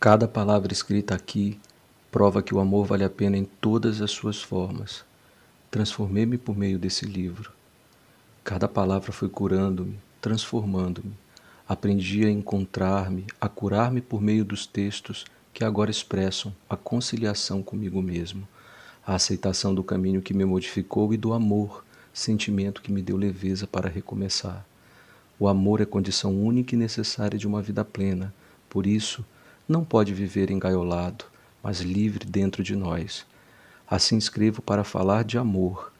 Cada palavra escrita aqui prova que o amor vale a pena em todas as suas formas. Transformei-me por meio desse livro. Cada palavra foi curando-me, transformando-me. Aprendi a encontrar-me, a curar-me por meio dos textos que agora expressam a conciliação comigo mesmo, a aceitação do caminho que me modificou e do amor, sentimento que me deu leveza para recomeçar. O amor é condição única e necessária de uma vida plena, por isso, não pode viver engaiolado, mas livre dentro de nós. Assim escrevo para falar de amor,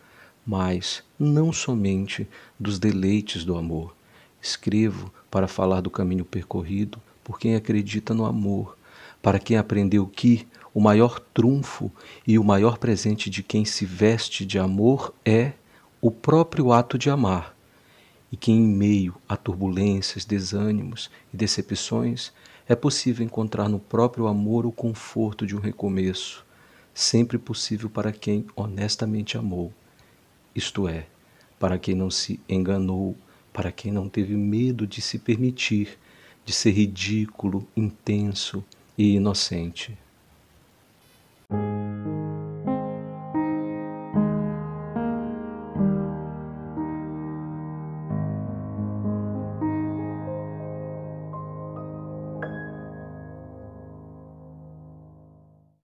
mas não somente dos deleites do amor. Escrevo para falar do caminho percorrido por quem acredita no amor, para quem aprendeu que o maior trunfo e o maior presente de quem se veste de amor é o próprio ato de amar, e que em meio a turbulências, desânimos e decepções é possível encontrar no próprio amor o conforto de um recomeço, sempre possível para quem honestamente amou, isto é, para quem não se enganou, para quem não teve medo de se permitir, de ser ridículo, intenso e inocente.